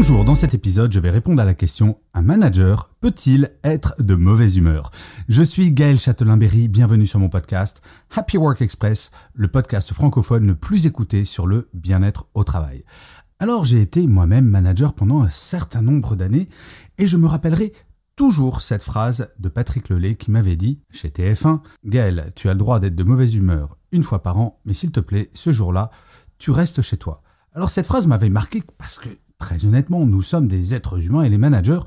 Bonjour, dans cet épisode, je vais répondre à la question Un manager peut-il être de mauvaise humeur? Je suis Gaël Châtelain-Berry, bienvenue sur mon podcast Happy Work Express, le podcast francophone le plus écouté sur le bien-être au travail. Alors j'ai été moi-même manager pendant un certain nombre d'années et je me rappellerai toujours cette phrase de Patrick Lelay qui m'avait dit chez TF1 Gaël, tu as le droit d'être de mauvaise humeur une fois par an, mais s'il te plaît, ce jour-là, tu restes chez toi. Alors cette phrase m'avait marqué parce que très honnêtement, nous sommes des êtres humains et les managers,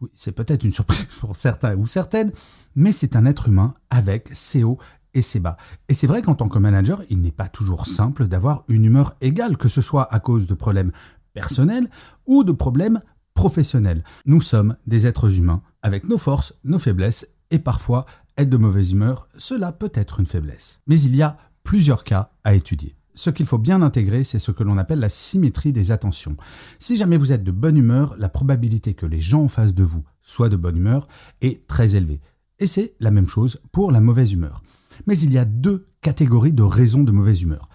oui, c'est peut-être une surprise pour certains ou certaines, mais c'est un être humain avec ses hauts et ses bas. Et c'est vrai qu'en tant que manager, il n'est pas toujours simple d'avoir une humeur égale, que ce soit à cause de problèmes personnels ou de problèmes professionnels. Nous sommes des êtres humains avec nos forces, nos faiblesses et parfois être de mauvaise humeur, cela peut être une faiblesse. Mais il y a plusieurs cas à étudier ce qu'il faut bien intégrer, c'est ce que l'on appelle la symétrie des attentions. Si jamais vous êtes de bonne humeur, la probabilité que les gens en face de vous soient de bonne humeur est très élevée. Et c'est la même chose pour la mauvaise humeur. Mais il y a deux catégories de raisons de mauvaise humeur.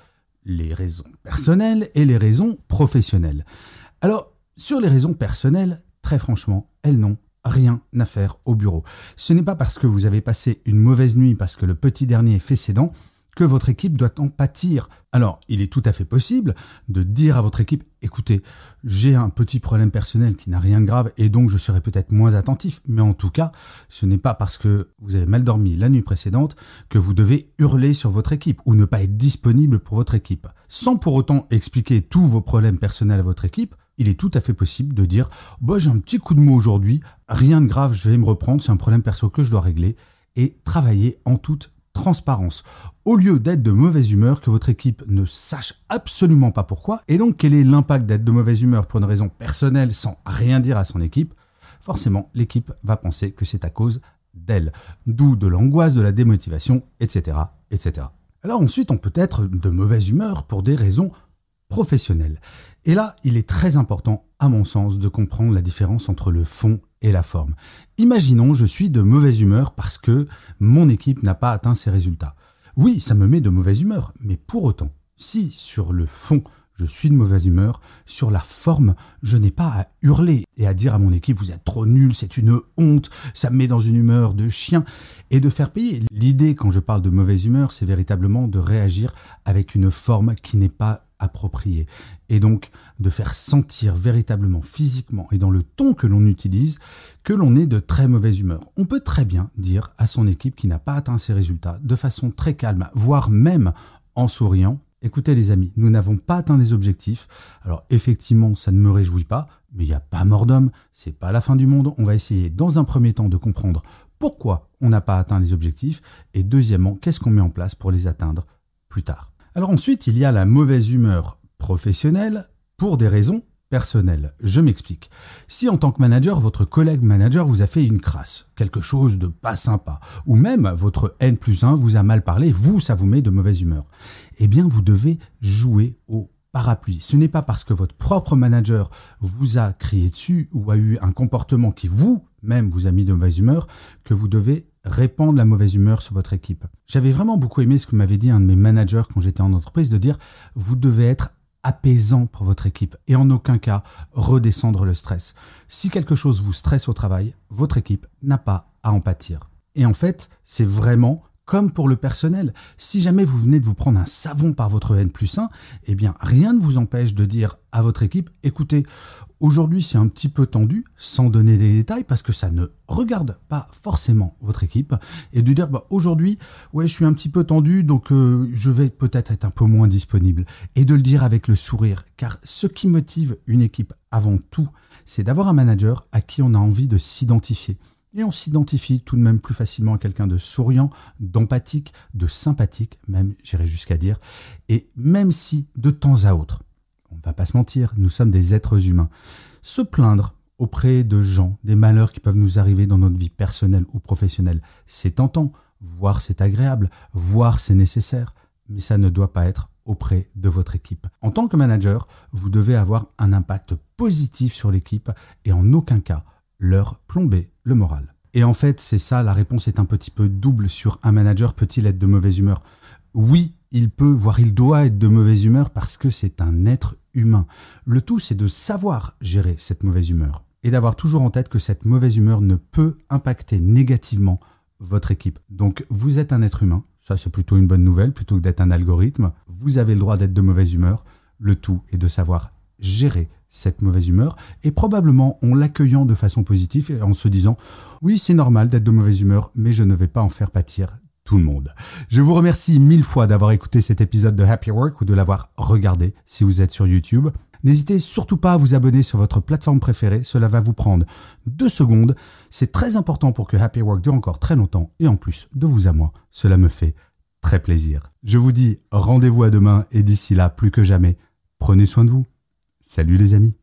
Les raisons personnelles et les raisons professionnelles. Alors, sur les raisons personnelles, très franchement, elles n'ont rien à faire au bureau. Ce n'est pas parce que vous avez passé une mauvaise nuit parce que le petit dernier fait ses dents que votre équipe doit en pâtir. Alors, il est tout à fait possible de dire à votre équipe, écoutez, j'ai un petit problème personnel qui n'a rien de grave et donc je serai peut-être moins attentif, mais en tout cas, ce n'est pas parce que vous avez mal dormi la nuit précédente que vous devez hurler sur votre équipe ou ne pas être disponible pour votre équipe. Sans pour autant expliquer tous vos problèmes personnels à votre équipe, il est tout à fait possible de dire, bah, j'ai un petit coup de mot aujourd'hui, rien de grave, je vais me reprendre, c'est un problème perso que je dois régler et travailler en toute transparence. Au lieu d'être de mauvaise humeur, que votre équipe ne sache absolument pas pourquoi, et donc quel est l'impact d'être de mauvaise humeur pour une raison personnelle sans rien dire à son équipe, forcément l'équipe va penser que c'est à cause d'elle. D'où de l'angoisse, de la démotivation, etc., etc. Alors ensuite, on peut être de mauvaise humeur pour des raisons professionnelles. Et là, il est très important, à mon sens, de comprendre la différence entre le fond et la forme. Imaginons, je suis de mauvaise humeur parce que mon équipe n'a pas atteint ses résultats. Oui, ça me met de mauvaise humeur, mais pour autant, si sur le fond, je suis de mauvaise humeur, sur la forme, je n'ai pas à hurler et à dire à mon équipe vous êtes trop nul, c'est une honte, ça me met dans une humeur de chien et de faire payer. L'idée quand je parle de mauvaise humeur, c'est véritablement de réagir avec une forme qui n'est pas appropriée et donc de faire sentir véritablement physiquement et dans le ton que l'on utilise que l'on est de très mauvaise humeur. On peut très bien dire à son équipe qui n'a pas atteint ses résultats de façon très calme, voire même en souriant, écoutez les amis, nous n'avons pas atteint les objectifs. Alors effectivement, ça ne me réjouit pas, mais il n'y a pas mort d'homme, c'est pas la fin du monde. On va essayer dans un premier temps de comprendre pourquoi on n'a pas atteint les objectifs et deuxièmement, qu'est-ce qu'on met en place pour les atteindre plus tard? Alors ensuite, il y a la mauvaise humeur professionnelle pour des raisons personnelles. Je m'explique. Si en tant que manager, votre collègue manager vous a fait une crasse, quelque chose de pas sympa, ou même votre N plus 1 vous a mal parlé, vous, ça vous met de mauvaise humeur, eh bien vous devez jouer au parapluie. Ce n'est pas parce que votre propre manager vous a crié dessus ou a eu un comportement qui vous-même vous a mis de mauvaise humeur que vous devez répandre la mauvaise humeur sur votre équipe. J'avais vraiment beaucoup aimé ce que m'avait dit un de mes managers quand j'étais en entreprise de dire vous devez être apaisant pour votre équipe et en aucun cas redescendre le stress. Si quelque chose vous stresse au travail, votre équipe n'a pas à en pâtir. Et en fait, c'est vraiment comme pour le personnel. Si jamais vous venez de vous prendre un savon par votre N plus 1, eh bien rien ne vous empêche de dire à votre équipe, écoutez, aujourd'hui c'est un petit peu tendu, sans donner des détails, parce que ça ne regarde pas forcément votre équipe, et de dire, bah, aujourd'hui, ouais, je suis un petit peu tendu, donc euh, je vais peut-être être un peu moins disponible. Et de le dire avec le sourire, car ce qui motive une équipe avant tout, c'est d'avoir un manager à qui on a envie de s'identifier Et on s'identifie tout de même plus facilement à quelqu'un de souriant, d'empathique, de sympathique, même j'irais jusqu'à dire. Et même si de temps à autre, on ne va pas se mentir, nous sommes des êtres humains, se plaindre auprès de gens, des malheurs qui peuvent nous arriver dans notre vie personnelle ou professionnelle, c'est tentant, voire c'est agréable, voire c'est nécessaire, mais ça ne doit pas être auprès de votre équipe. En tant que manager, vous devez avoir un impact positif sur l'équipe et en aucun cas leur plomber le moral. Et en fait, c'est ça, la réponse est un petit peu double sur un manager peut-il être de mauvaise humeur? Oui, il peut, voire il doit être de mauvaise humeur parce que c'est un être humain. Le tout, c'est de savoir gérer cette mauvaise humeur et d'avoir toujours en tête que cette mauvaise humeur ne peut impacter négativement votre équipe. Donc vous êtes un être humain, ça c'est plutôt une bonne nouvelle, plutôt que d'être un algorithme. Vous avez le droit d'être de mauvaise humeur. Le tout est de savoir gérer cette mauvaise humeur et probablement en l'accueillant de façon positive et en se disant oui c'est normal d'être de mauvaise humeur mais je ne vais pas en faire pâtir tout le monde. Je vous remercie mille fois d'avoir écouté cet épisode de Happy Work ou de l'avoir regardé si vous êtes sur YouTube. N'hésitez surtout pas à vous abonner sur votre plateforme préférée, cela va vous prendre deux secondes. C'est très important pour que Happy Work dure encore très longtemps et en plus de vous à moi, cela me fait très plaisir. Je vous dis rendez-vous à demain et d'ici là, plus que jamais, prenez soin de vous. Salut les amis